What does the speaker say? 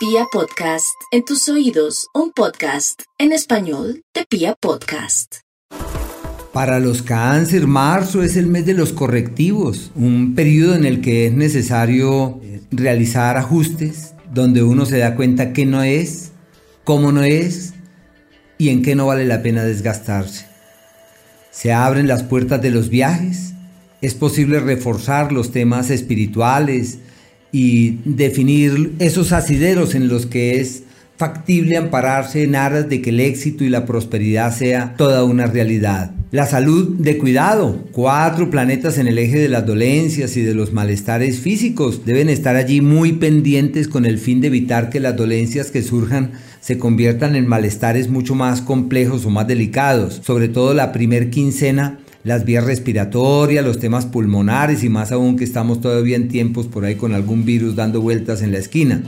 Pia Podcast, en tus oídos, un podcast en español de Pia Podcast. Para los cáncer, marzo es el mes de los correctivos, un periodo en el que es necesario eh, realizar ajustes, donde uno se da cuenta qué no es, cómo no es y en qué no vale la pena desgastarse. Se abren las puertas de los viajes, es posible reforzar los temas espirituales, y definir esos asideros en los que es factible ampararse en aras de que el éxito y la prosperidad sea toda una realidad. La salud de cuidado. Cuatro planetas en el eje de las dolencias y de los malestares físicos deben estar allí muy pendientes con el fin de evitar que las dolencias que surjan se conviertan en malestares mucho más complejos o más delicados. Sobre todo la primer quincena las vías respiratorias, los temas pulmonares y más aún que estamos todavía en tiempos por ahí con algún virus dando vueltas en la esquina.